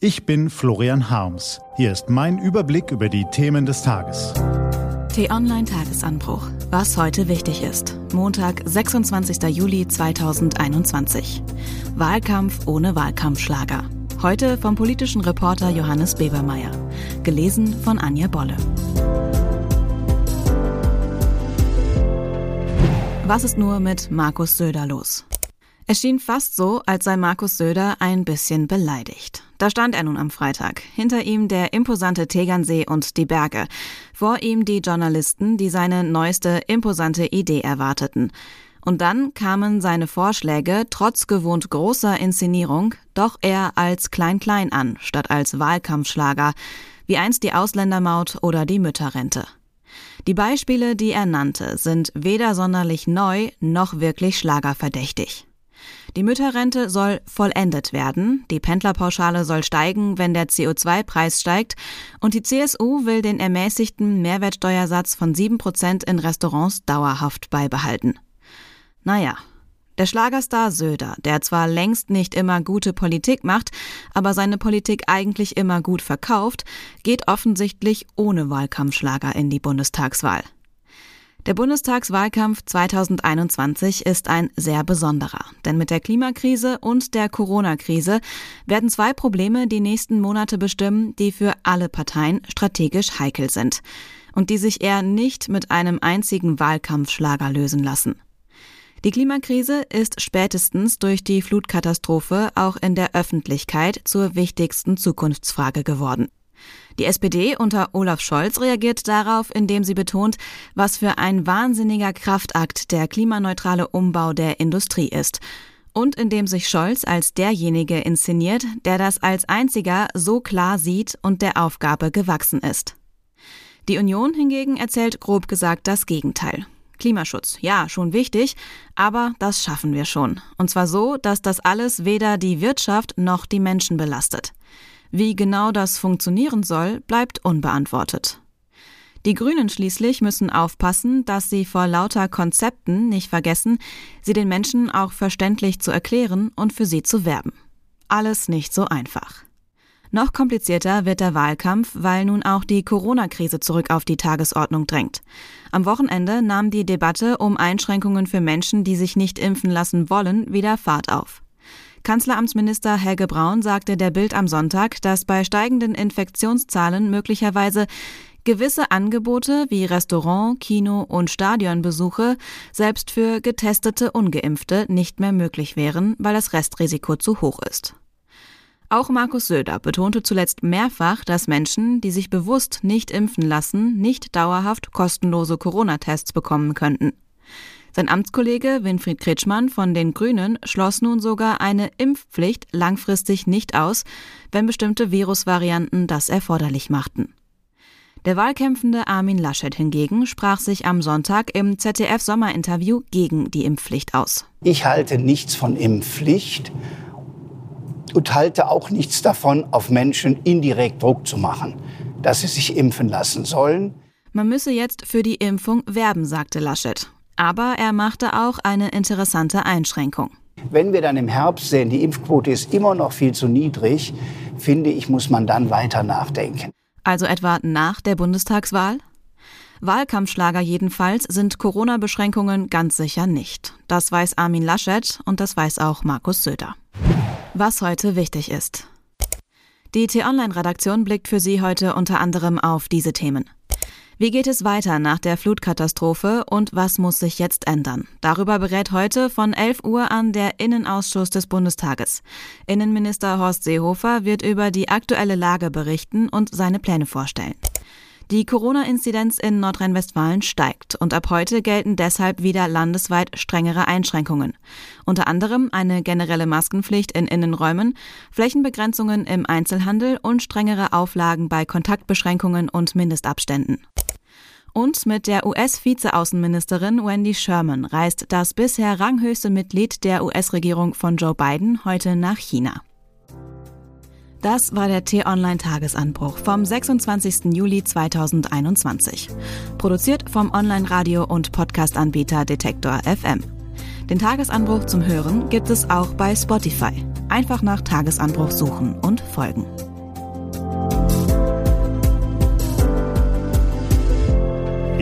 Ich bin Florian Harms. Hier ist mein Überblick über die Themen des Tages. T-Online Tagesanbruch. Was heute wichtig ist. Montag, 26. Juli 2021. Wahlkampf ohne Wahlkampfschlager. Heute vom politischen Reporter Johannes Bebermeier. Gelesen von Anja Bolle. Was ist nur mit Markus Söder los? Es schien fast so, als sei Markus Söder ein bisschen beleidigt. Da stand er nun am Freitag. Hinter ihm der imposante Tegernsee und die Berge. Vor ihm die Journalisten, die seine neueste imposante Idee erwarteten. Und dann kamen seine Vorschläge trotz gewohnt großer Inszenierung doch eher als Klein-Klein an, statt als Wahlkampfschlager, wie einst die Ausländermaut oder die Mütterrente. Die Beispiele, die er nannte, sind weder sonderlich neu noch wirklich schlagerverdächtig. Die Mütterrente soll vollendet werden, die Pendlerpauschale soll steigen, wenn der CO2-Preis steigt und die CSU will den ermäßigten Mehrwertsteuersatz von 7% in Restaurants dauerhaft beibehalten. Naja, der Schlagerstar Söder, der zwar längst nicht immer gute Politik macht, aber seine Politik eigentlich immer gut verkauft, geht offensichtlich ohne Wahlkampfschlager in die Bundestagswahl. Der Bundestagswahlkampf 2021 ist ein sehr besonderer, denn mit der Klimakrise und der Corona-Krise werden zwei Probleme die nächsten Monate bestimmen, die für alle Parteien strategisch heikel sind und die sich eher nicht mit einem einzigen Wahlkampfschlager lösen lassen. Die Klimakrise ist spätestens durch die Flutkatastrophe auch in der Öffentlichkeit zur wichtigsten Zukunftsfrage geworden. Die SPD unter Olaf Scholz reagiert darauf, indem sie betont, was für ein wahnsinniger Kraftakt der klimaneutrale Umbau der Industrie ist. Und indem sich Scholz als derjenige inszeniert, der das als einziger so klar sieht und der Aufgabe gewachsen ist. Die Union hingegen erzählt grob gesagt das Gegenteil. Klimaschutz, ja, schon wichtig, aber das schaffen wir schon. Und zwar so, dass das alles weder die Wirtschaft noch die Menschen belastet. Wie genau das funktionieren soll, bleibt unbeantwortet. Die Grünen schließlich müssen aufpassen, dass sie vor lauter Konzepten nicht vergessen, sie den Menschen auch verständlich zu erklären und für sie zu werben. Alles nicht so einfach. Noch komplizierter wird der Wahlkampf, weil nun auch die Corona-Krise zurück auf die Tagesordnung drängt. Am Wochenende nahm die Debatte um Einschränkungen für Menschen, die sich nicht impfen lassen wollen, wieder Fahrt auf. Kanzleramtsminister Helge Braun sagte der Bild am Sonntag, dass bei steigenden Infektionszahlen möglicherweise gewisse Angebote wie Restaurant, Kino und Stadionbesuche selbst für getestete ungeimpfte nicht mehr möglich wären, weil das Restrisiko zu hoch ist. Auch Markus Söder betonte zuletzt mehrfach, dass Menschen, die sich bewusst nicht impfen lassen, nicht dauerhaft kostenlose Corona-Tests bekommen könnten. Sein Amtskollege Winfried Kretschmann von den Grünen schloss nun sogar eine Impfpflicht langfristig nicht aus, wenn bestimmte Virusvarianten das erforderlich machten. Der wahlkämpfende Armin Laschet hingegen sprach sich am Sonntag im ZDF-Sommerinterview gegen die Impfpflicht aus. Ich halte nichts von Impfpflicht und halte auch nichts davon, auf Menschen indirekt Druck zu machen, dass sie sich impfen lassen sollen. Man müsse jetzt für die Impfung werben, sagte Laschet. Aber er machte auch eine interessante Einschränkung. Wenn wir dann im Herbst sehen, die Impfquote ist immer noch viel zu niedrig, finde ich, muss man dann weiter nachdenken. Also etwa nach der Bundestagswahl? Wahlkampfschlager jedenfalls sind Corona-Beschränkungen ganz sicher nicht. Das weiß Armin Laschet und das weiß auch Markus Söder. Was heute wichtig ist. Die T-Online-Redaktion blickt für Sie heute unter anderem auf diese Themen. Wie geht es weiter nach der Flutkatastrophe und was muss sich jetzt ändern? Darüber berät heute von 11 Uhr an der Innenausschuss des Bundestages. Innenminister Horst Seehofer wird über die aktuelle Lage berichten und seine Pläne vorstellen. Die Corona-Inzidenz in Nordrhein-Westfalen steigt und ab heute gelten deshalb wieder landesweit strengere Einschränkungen. Unter anderem eine generelle Maskenpflicht in Innenräumen, Flächenbegrenzungen im Einzelhandel und strengere Auflagen bei Kontaktbeschränkungen und Mindestabständen. Und mit der US-Vizeaußenministerin Wendy Sherman reist das bisher ranghöchste Mitglied der US-Regierung von Joe Biden heute nach China. Das war der T-Online-Tagesanbruch vom 26. Juli 2021. Produziert vom Online-Radio- und Podcast-Anbieter Detektor FM. Den Tagesanbruch zum Hören gibt es auch bei Spotify. Einfach nach Tagesanbruch suchen und folgen.